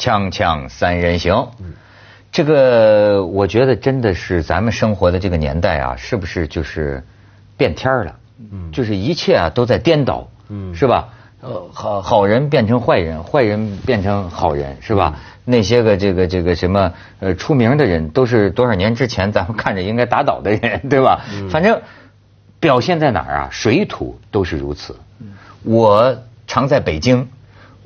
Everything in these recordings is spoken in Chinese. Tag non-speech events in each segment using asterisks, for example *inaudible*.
锵锵三人行，这个我觉得真的是咱们生活的这个年代啊，是不是就是变天儿了？嗯，就是一切啊都在颠倒，嗯，是吧？呃，好好人变成坏人，坏人变成好人，是吧？那些个这个这个什么呃出名的人，都是多少年之前咱们看着应该打倒的人，*laughs* 对吧？反正表现在哪儿啊？水土都是如此。我常在北京，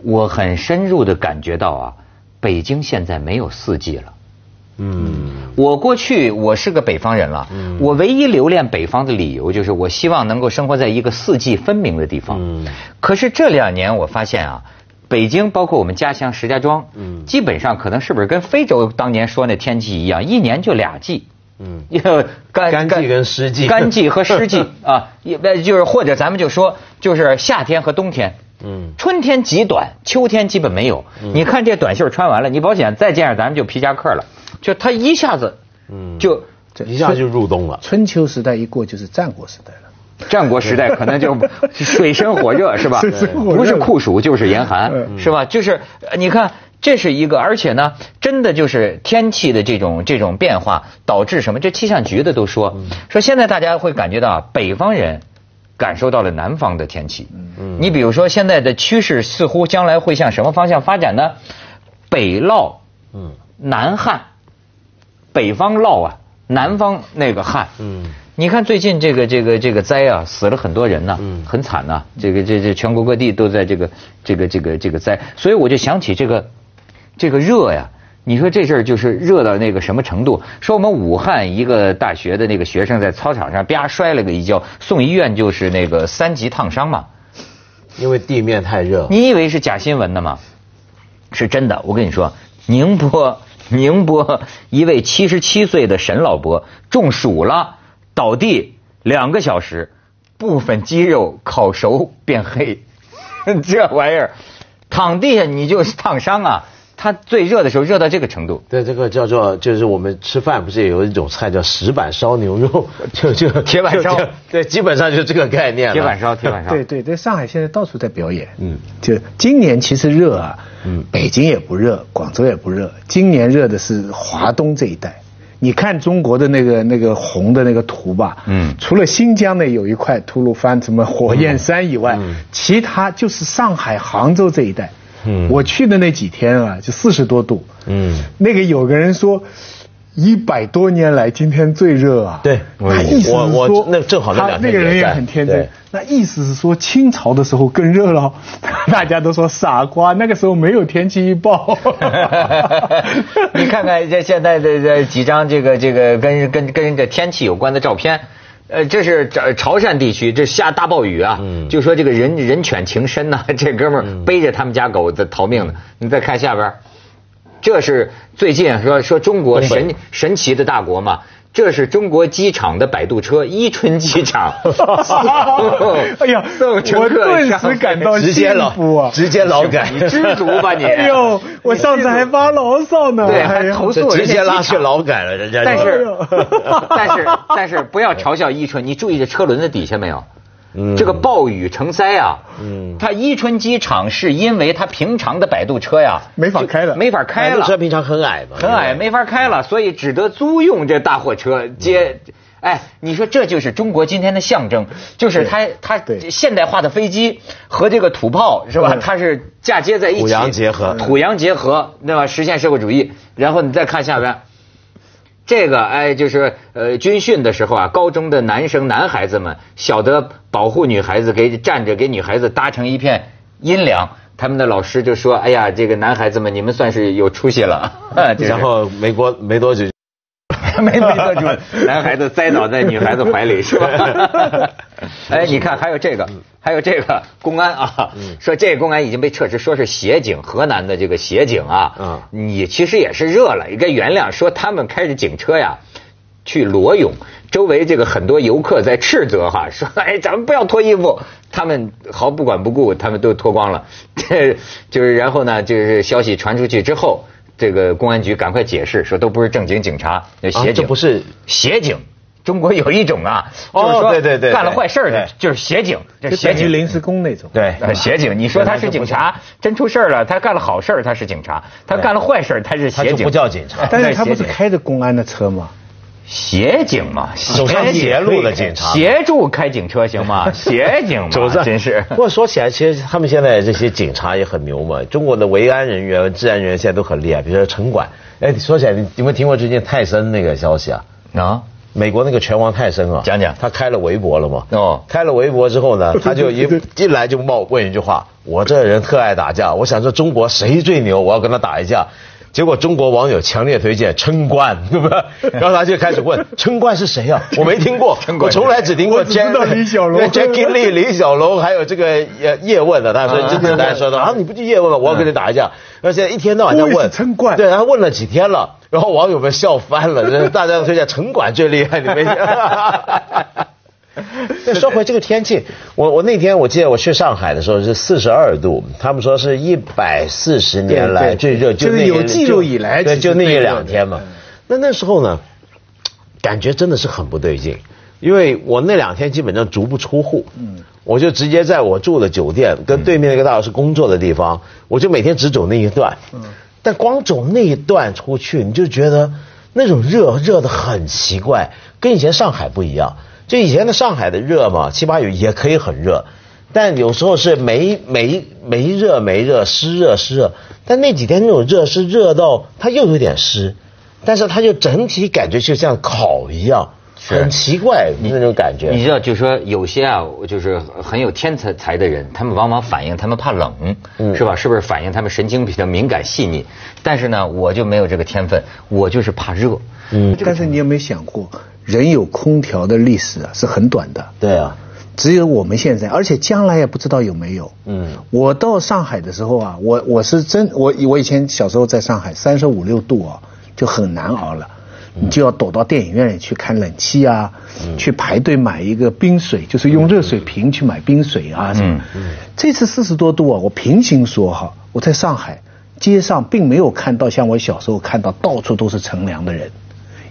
我很深入的感觉到啊，北京现在没有四季了。嗯，我过去我是个北方人了，嗯我唯一留恋北方的理由就是我希望能够生活在一个四季分明的地方。嗯，可是这两年我发现啊，北京包括我们家乡石家庄，嗯，基本上可能是不是跟非洲当年说那天气一样，一年就俩季。嗯，干干季跟湿季，干季和湿季 *laughs* 啊，也就是或者咱们就说，就是夏天和冬天。嗯，春天极短，秋天基本没有。你看这短袖穿完了，你保险再见上咱们就皮夹克了，就它一下子，嗯，就一下就入冬了。春秋时代一过就是战国时代了，战国时代可能就 *laughs* 水深火热是吧？*laughs* 不是酷暑就是严寒是吧？就是你看。这是一个，而且呢，真的就是天气的这种这种变化导致什么？这气象局的都说，说现在大家会感觉到北方人感受到了南方的天气。嗯你比如说现在的趋势似乎将来会向什么方向发展呢？北涝，嗯，南旱，北方涝啊，南方那个旱。嗯。你看最近这个这个这个灾啊，死了很多人呢，很惨呐。这个这这全国各地都在这个这个这个这个灾，所以我就想起这个。这个热呀，你说这事儿就是热到那个什么程度？说我们武汉一个大学的那个学生在操场上啪摔了个一跤，送医院就是那个三级烫伤嘛。因为地面太热。你以为是假新闻的吗？是真的。我跟你说，宁波宁波一位七十七岁的沈老伯中暑了，倒地两个小时，部分肌肉烤熟变黑，*laughs* 这玩意儿躺地下你就是烫伤啊。它最热的时候热到这个程度，对这个叫做就是我们吃饭不是有一种菜叫石板烧牛肉，*laughs* 就就铁板烧，对，基本上就这个概念。铁板烧，铁板烧。对对对，上海现在到处在表演。嗯，就今年其实热啊，嗯，北京也不热，广州也不热，今年热的是华东这一带。你看中国的那个那个红的那个图吧，嗯，除了新疆那有一块吐鲁番什么火焰山以外，嗯其他就是上海、杭州这一带。嗯，我去的那几天啊，就四十多度。嗯，那个有个人说，一百多年来今天最热啊。对，那意思是说，那正好那两天那个人也很天真。那意思是说，清朝的时候更热了。*laughs* 大家都说傻瓜，那个时候没有天气预报。*laughs* 你看看这现在的这几张这个这个跟跟跟这天气有关的照片。呃，这是潮潮汕地区，这下大暴雨啊，就说这个人人犬情深呐，*laughs* 这哥们儿背着他们家狗在逃命呢。你再看下边，这是最近说说中国神神奇的大国嘛。这是中国机场的摆渡车，*laughs* 伊春机场。*laughs* 哎呀，我顿时感到幸福啊！直接劳改，你知足吧你？哎呦，我上次还发牢骚呢，对，还投诉，直接拉去劳改了，人家。*laughs* 但是，但是，但是，不要嘲笑伊春，你注意这车轮子底下没有？这个暴雨成灾啊！嗯，它伊春机场是因为它平常的摆渡车呀没法开了，没法开了。车平常很矮嘛，很矮，没法开了，所以只得租用这大货车接。哎，你说这就是中国今天的象征，就是它它现代化的飞机和这个土炮是吧？它是嫁接在一起，土洋结合，土洋结合，对吧？实现社会主义。然后你再看下边。这个哎，就是呃，军训的时候啊，高中的男生男孩子们晓得保护女孩子，给站着给女孩子搭成一片阴凉，他们的老师就说：“哎呀，这个男孩子们，你们算是有出息了。*laughs* ”然后没过没多久。没 *laughs* *laughs* 没多久，男孩子栽倒在女孩子怀里是吧？*laughs* 哎，你看还有这个，还有这个公安啊，说这个公安已经被撤职，说是协警，河南的这个协警啊，嗯，你其实也是热了，应该原谅。说他们开着警车呀去裸泳，周围这个很多游客在斥责哈，说哎咱们不要脱衣服，他们毫不管不顾，他们都脱光了，*laughs* 这就是然后呢，就是消息传出去之后。这个公安局赶快解释说，都不是正经警察，协警不是协警，中国有一种啊，哦就是说对对对干了坏事儿的，就是协警，这就协警。临时工那种。对，呃协警，你说他是警察，真出事儿了，他干了好事儿，他是警察；他干了坏事儿，他是协警。他不叫警察但是他不是开着公安的车吗？协警嘛，走上协警捷路的警察协助开警车行吗？*laughs* 协警嘛，真是。不过说起来，其实他们现在这些警察也很牛嘛。中国的维安人员、治安人员现在都很厉害，比如说城管。哎，说起来，你你有没有听过最近泰森那个消息啊？啊，美国那个拳王泰森啊，讲讲他开了微博了嘛？哦开了微博之后呢，*laughs* 他就一进来就冒问一句话：“我这人特爱打架，我想说中国谁最牛，我要跟他打一架。”结果中国网友强烈推荐称冠，*laughs* 对不对？然后他就开始问 *laughs* 称冠是谁啊？我没听过，我从来只听过我只知道 Jack- 李小龙对 Jackie Lee、李小龙，还有这个呃叶问的。他说啊今天大家说的啊，你不就叶问吗？我要跟你打一架。而且一天到晚在问城管对，然后问了几天了，然后网友们笑翻了，*laughs* 这大家都推荐城管最厉害，你没？*laughs* 那说回这个天气，我我那天我记得我去上海的时候是四十二度，他们说是一百四十年来最热，就是那有记录以来对，就那一两天嘛。那那时候呢，感觉真的是很不对劲，因为我那两天基本上足不出户，嗯，我就直接在我住的酒店跟对面那个大老师工作的地方，我就每天只走那一段，嗯，但光走那一段出去，你就觉得那种热热的很奇怪，跟以前上海不一样。就以前的上海的热嘛，七八月也可以很热，但有时候是没没没热没热，湿热湿热。但那几天那种热是热到它又有点湿，但是它就整体感觉就像烤一样，是很奇怪那种感觉。你知道，就是说有些啊，就是很有天才才的人，他们往往反映他们怕冷，嗯是吧？是不是反映他们神经比较敏感细腻？但是呢，我就没有这个天分，我就是怕热。嗯，但是你有没有想过，人有空调的历史啊是很短的，对啊，只有我们现在，而且将来也不知道有没有。嗯我到上海的时候啊，我我是真我我以前小时候在上海三十五六度啊就很难熬了，你就要躲到电影院里去看冷气啊，去排队买一个冰水，就是用热水瓶去买冰水啊什么。这次四十多度啊，我平行说哈，我在上海街上并没有看到像我小时候看到到处都是乘凉的人。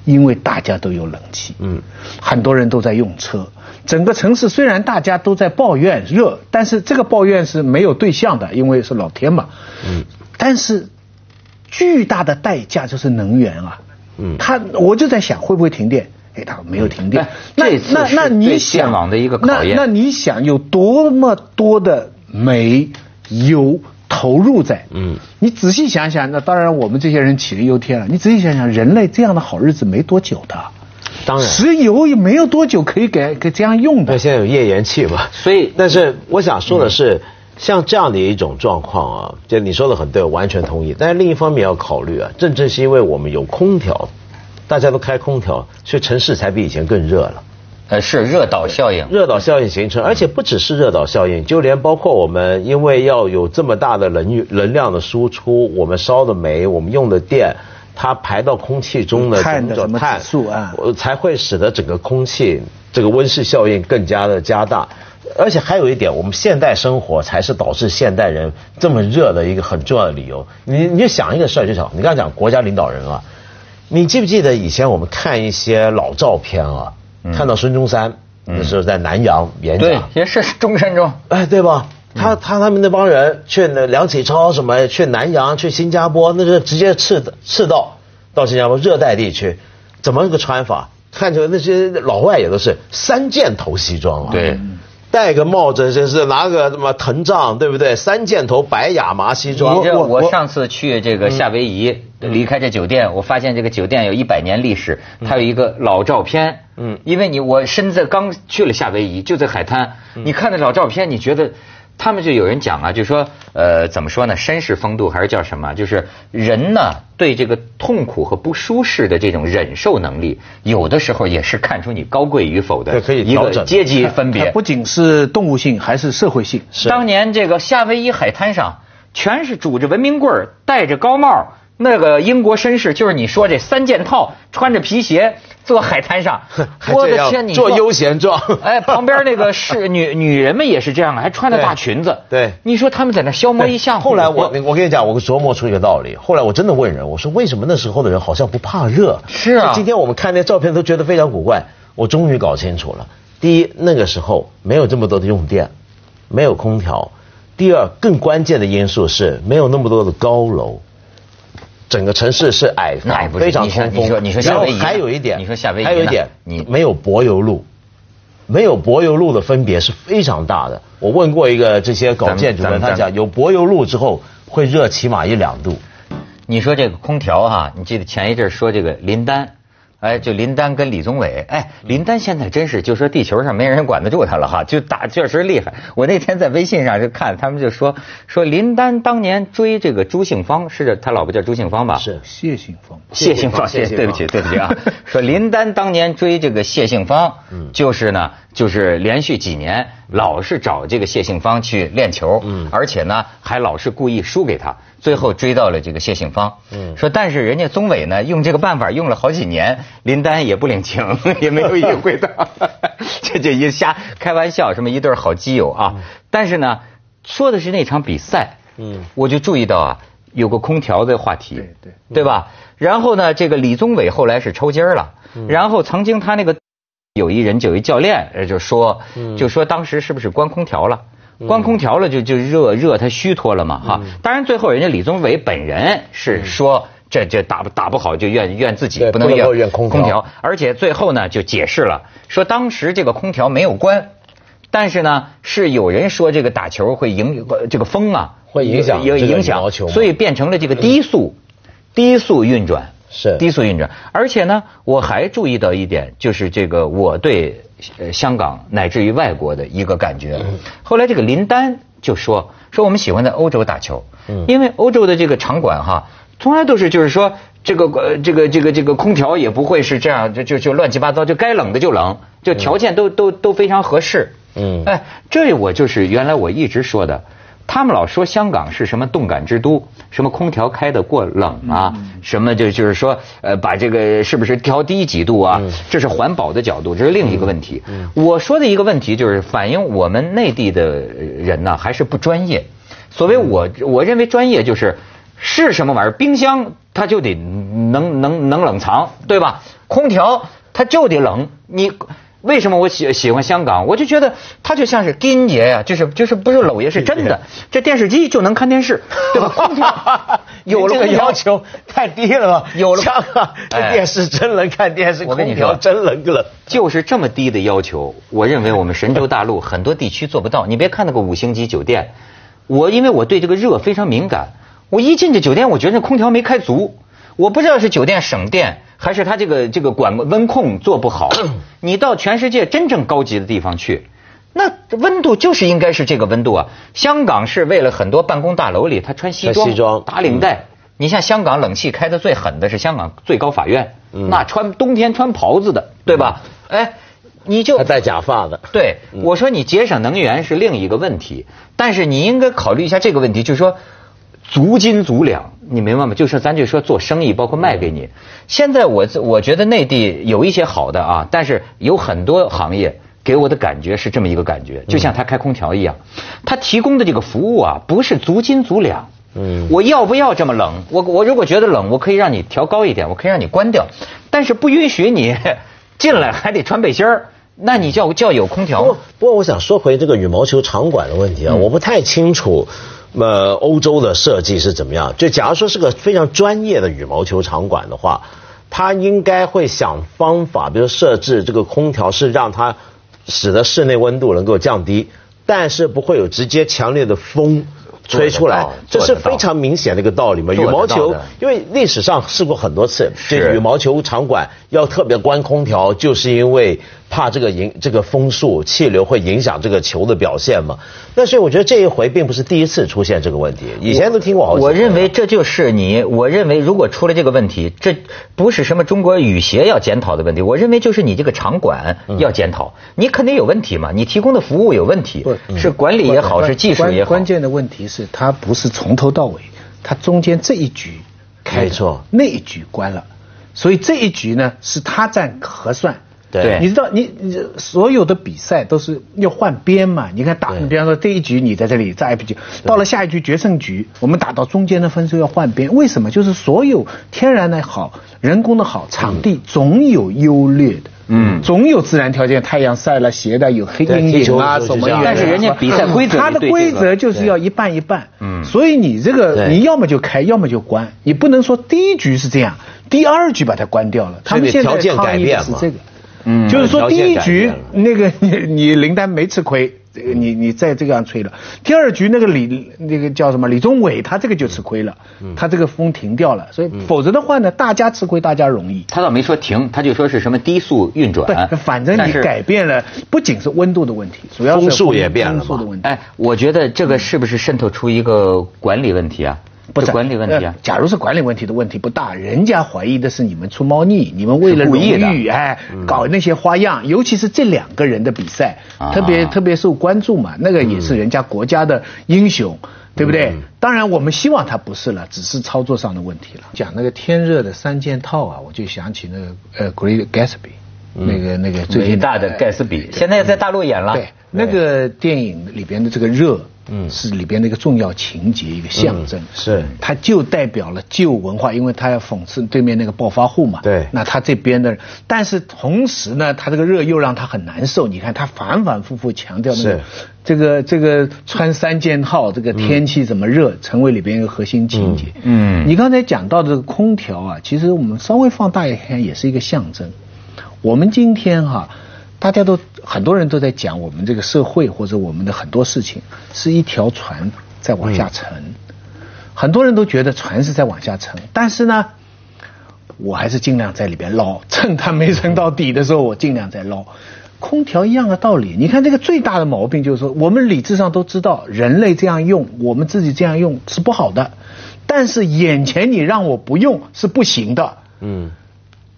因为大家都有冷气，嗯，很多人都在用车。整个城市虽然大家都在抱怨热，但是这个抱怨是没有对象的，因为是老天嘛，嗯。但是巨大的代价就是能源啊，嗯，他我就在想会不会停电？哎，他没有停电哎。那那那你想电网的一个考验那那你想有多么多的煤油？投入在，嗯，你仔细想想，那当然我们这些人杞人忧天了。你仔细想想，人类这样的好日子没多久的，当然石油也没有多久可以给给这样用的那，。现在有页岩气嘛，所以但是我想说的是，像这样的一种状况啊，就你说的很对，我完全同意。但是另一方面要考虑啊，正正是因为我们有空调，大家都开空调，所以城市才比以前更热了。呃，是热岛效应。热岛效应形成，而且不只是热岛效应，就连包括我们，因为要有这么大的能能量的输出，我们烧的煤，我们用的电，它排到空气中的碳的碳素啊呃才会使得整个空气这个温室效应更加的加大。而且还有一点，我们现代生活才是导致现代人这么热的一个很重要的理由。你你就想一个事儿就想，你刚才讲国家领导人啊，你记不记得以前我们看一些老照片啊，看到孙中山那时候在南阳演对讲，，也是中山中。哎，对吧？他他他们那帮人去那梁启超什么去南洋去新加坡，那是直接赤赤道到新加坡热带地区，怎么个穿法？看起来那些老外也都是三件头西装啊，对，戴个帽子这是拿个什么藤杖，对不对？三箭头白亚麻西装，你知道我我我上次去这个夏威夷，离开这酒店，我发现这个酒店有一百年历史，它有一个老照片。嗯，因为你我身在刚去了夏威夷，就在海滩，你看那老照片，你觉得。他们就有人讲啊，就说呃，怎么说呢？绅士风度还是叫什么？就是人呢，对这个痛苦和不舒适的这种忍受能力，有的时候也是看出你高贵与否的对可以一个阶级分别。不仅是动物性，还是社会性。是当年这个夏威夷海滩上，全是拄着文明棍儿、戴着高帽，那个英国绅士，就是你说这三件套，穿着皮鞋坐海滩上我的天，你说做悠闲状 *laughs* 哎，旁边那个是 *laughs* 女女人们也是这样，还穿着大裙子。对你说他们在那消磨一下午。后来我我跟你讲，我琢磨出一个道理。后来我真的问人，我说为什么那时候的人好像不怕热？是啊今天我们看那照片都觉得非常古怪。我终于搞清楚了。第一，那个时候没有这么多的用电，没有空调；第二，更关键的因素是没有那么多的高楼，整个城市是矮矮，非常通风。你说你说夏威夷，还有一点，你说夏威夷，还有一点，你没有柏油路，没有柏油路的分别是非常大的。我问过一个这些搞建筑的，他讲有柏油路之后会热起码一两度。你说这个空调哈，你记得前一阵说这个林丹。哎，就林丹跟李宗伟，哎，林丹现在真是就说地球上没人管得住他了哈，就打确实厉害。我那天在微信上就看他们就说说林丹当年追这个朱杏芳，是他老婆叫朱杏芳吧？是谢杏芳，谢杏芳，谢对不起对不起啊。说林丹当年追这个谢杏芳，就是呢，就是连续几年老是找这个谢杏芳去练球，嗯。而且呢还老是故意输给他。最后追到了这个谢杏芳，嗯，说但是人家宗伟呢用这个办法用了好几年，林丹也不领情，*laughs* 也没有意会到，*laughs* 这就一瞎开玩笑，什么一对好基友啊。但是呢，说的是那场比赛，嗯，我就注意到啊，有个空调的话题，对对，对吧？然后呢，这个李宗伟后来是抽筋了，然后曾经他那个有一人就有一教练就说，就说当时是不是关空调了？关空调了就就热热他虚脱了嘛哈，当然最后人家李宗伟本人是说这这打不打不好就怨怨自己不能怨空调，而且最后呢就解释了说当时这个空调没有关，但是呢是有人说这个打球会影这个风啊会影响影响，所以变成了这个低速低速运转是低速运转，而且呢我还注意到一点就是这个我对。呃，香港乃至于外国的一个感觉。后来这个林丹就说说我们喜欢在欧洲打球，因为欧洲的这个场馆哈，从来都是就是说这个呃这个这个这个空调也不会是这样就就就乱七八糟，就该冷的就冷，就条件都都都非常合适。嗯，哎，这我就是原来我一直说的。他们老说香港是什么动感之都，什么空调开得过冷啊，什么就就是说，呃，把这个是不是调低几度啊？这是环保的角度，这是另一个问题。我说的一个问题就是反映我们内地的人呢还是不专业。所谓我我认为专业就是是什么玩意儿，冰箱它就得能能能冷藏，对吧？空调它就得冷，你。为什么我喜喜欢香港？我就觉得它就像是金爷呀，就是就是不是老爷是真的，这电视机就能看电视，对吧？*laughs* 有了个要求太低了吧？有了香港这电视真能看电视，空调真能冷，就是这么低的要求。我认为我们神州大陆很多地区做不到。你别看那个五星级酒店，我因为我对这个热非常敏感，我一进这酒店，我觉得空调没开足。我不知道是酒店省电，还是他这个这个管温控做不好。*clears throat* 你到全世界真正高级的地方去，那温度就是应该是这个温度啊。香港是为了很多办公大楼里他穿西装打领带。你像香港冷气开的最狠的是香港最高法院，那穿冬天穿袍子的，对吧？哎，你就还戴假发的。对，我说你节省能源是另一个问题，但是你应该考虑一下这个问题，就是说。足斤足两，你明白吗？就是咱就说做生意，包括卖给你。现在我我觉得内地有一些好的啊，但是有很多行业给我的感觉是这么一个感觉，就像他开空调一样，他提供的这个服务啊，不是足斤足两。嗯，我要不要这么冷？我我如果觉得冷，我可以让你调高一点，我可以让你关掉，但是不允许你 *laughs* 进来还得穿背心儿。那你叫叫有空调？不不过我想说回这个羽毛球场馆的问题啊，我不太清楚。呃，欧洲的设计是怎么样？就假如说是个非常专业的羽毛球场馆的话，他应该会想方法，比如设置这个空调是让它使得室内温度能够降低，但是不会有直接强烈的风吹出来，这是非常明显的一个道理嘛。羽毛球因为历史上试过很多次，这羽毛球场馆要特别关空调，就是因为。怕这个影这个风速气流会影响这个球的表现嘛？那所以我觉得这一回并不是第一次出现这个问题，以前都听过好几次。我认为这就是你，我认为如果出了这个问题，这不是什么中国羽协要检讨的问题，我认为就是你这个场馆要检讨，你肯定有问题嘛，你提供的服务有问题，是管理也好，是技术也好。关键的问题是他不是从头到尾，他中间这一局开错，那一局关了，所以这一局呢是他在核算。对，你知道，你你所有的比赛都是要换边嘛？你看打，比方说这一局你在这里在 I P 局，到了下一局决胜局，我们打到中间的分数要换边，为什么？就是所有天然的好，人工的好，场地总有优劣的。嗯，总有自然条件，太阳晒了鞋带，有黑阴影啊什么。但是人家比赛规则，它的规则就是要一半一半。嗯，所以你这个你要么就开，要么就关，你不能说第一局是这样，第二局把它关掉了。他们现在抗议的是这个，嗯，就是说第一局那个你你林丹没吃亏。这个你你再这样吹了，第二局那个李那个叫什么李宗伟，他这个就吃亏了，他这个风停掉了，所以否则的话呢，大家吃亏大家容易。他倒没说停，他就说是什么低速运转。反正你改变了，不仅是温度的问题，主要是风速也变了。哎，我觉得这个是不是渗透出一个管理问题啊？不是管理问题啊！假如是管理问题的问题不大，人家怀疑的是你们出猫腻，你们为了荣誉哎搞那些花样，尤其是这两个人的比赛，特别特别受关注嘛，那个也是人家国家的英雄，对不对？当然我们希望他不是了，只是操作上的问题了。讲那个天热的三件套啊，我就想起那个呃，Great Gatsby，那个那个最大的盖茨比，现在在大陆演了。对，那个电影里边的这个热。嗯，是里边的一个重要情节，一个象征。是，它就代表了旧文化，因为它要讽刺对面那个暴发户嘛。对。那他这边的，但是同时呢，他这个热又让他很难受。你看他反反复复强调那个，这个这个穿三件套，这个天气怎么热，成为里边一个核心情节。嗯。你刚才讲到这个空调啊，其实我们稍微放大一看，也是一个象征。我们今天哈。大家都很多人都在讲我们这个社会或者我们的很多事情是一条船在往下沉，很多人都觉得船是在往下沉，但是呢，我还是尽量在里边捞，趁它没沉到底的时候，我尽量在捞。空调一样的道理，你看这个最大的毛病就是说，我们理智上都知道人类这样用，我们自己这样用是不好的，但是眼前你让我不用是不行的。嗯。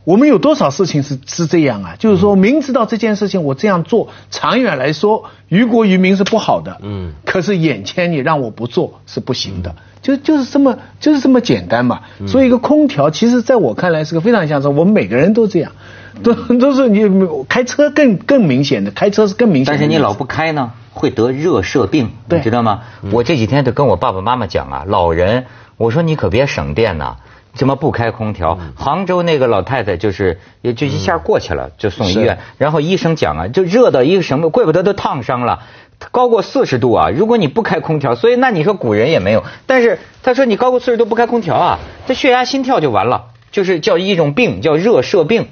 我们有多少事情是是这样啊？就是说明知道这件事情我这样做，长远来说于国于民是不好的。嗯。可是眼前你让我不做是不行的，就就是这么就是这么简单嘛。所以一个空调，其实在我看来是个非常象征。我们每个人都这样，都都是你开车更更明显的，开车是更明显。但是你老不开呢，会得热射病，你知道吗？我这几天都跟我爸爸妈妈讲啊，老人，我说你可别省电呐。怎么不开空调？杭州那个老太太就是也就一下过去了，就送医院。然后医生讲啊，就热到一个什么，怪不得都烫伤了，高过四十度啊！如果你不开空调，所以那你说古人也没有。但是他说你高过四十度不开空调啊，这血压心跳就完了，就是叫一种病叫热射病。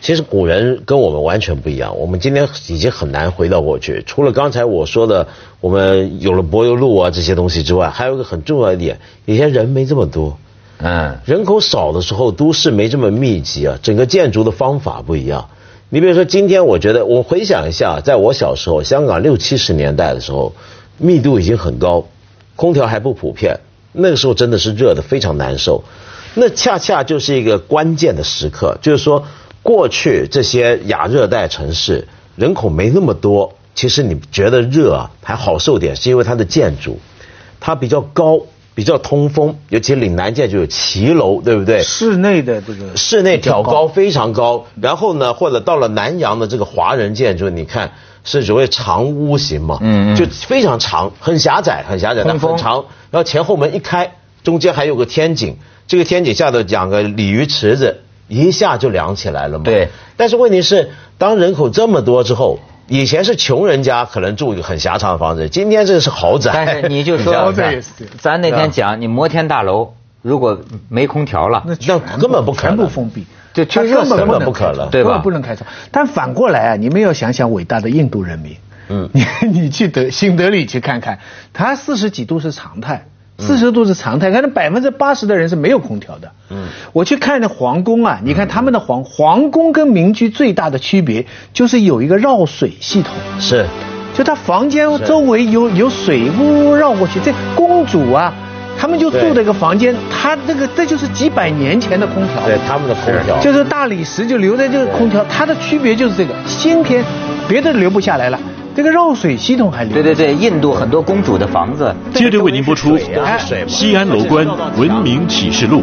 其实古人跟我们完全不一样，我们今天已经很难回到过去。除了刚才我说的，我们有了柏油路啊这些东西之外，还有一个很重要的点，以前人没这么多。嗯，人口少的时候，都市没这么密集啊，整个建筑的方法不一样。你比如说，今天我觉得，我回想一下，在我小时候，香港六七十年代的时候，密度已经很高，空调还不普遍，那个时候真的是热的非常难受。那恰恰就是一个关键的时刻，就是说，过去这些亚热带城市人口没那么多，其实你觉得热啊还好受点，是因为它的建筑，它比较高。比较通风，尤其岭南建筑有骑楼，对不对？室内的这个室内挑高非常高，然后呢，或者到了南洋的这个华人建筑，你看是所谓长屋型嘛，嗯嗯，就非常长，很狭窄，很狭窄，但很长，然后前后门一开，中间还有个天井，这个天井下头两个鲤鱼池子，一下就凉起来了嘛。对。但是问题是，当人口这么多之后。以前是穷人家可能住一个很狭长的房子，今天这是豪宅。但是你就 *laughs* 说，咱那天讲，你摩天大楼如果没空调了，那根本不可能，全部封闭，就根本根本不可能，对吧？不能开窗。但反过来啊，你们要想想伟大的印度人民，嗯，*laughs* 你你去德新德里去看看，他四十几度是常态。四十度是常态，看那百分之八十的人是没有空调的。嗯，我去看那皇宫啊，你看他们的皇皇宫跟民居最大的区别就是有一个绕水系统。是，就他房间周围有有水呜呜绕过去。这公主啊，他们就住的一个房间，他这个这就是几百年前的空调。对，他们的空调就是大理石就留在这个空调，它的区别就是这个今天，别的留不下来了。这个绕水系统还对对对，印度很多公主的房子。接着为您播出《西安楼观文明启示录》。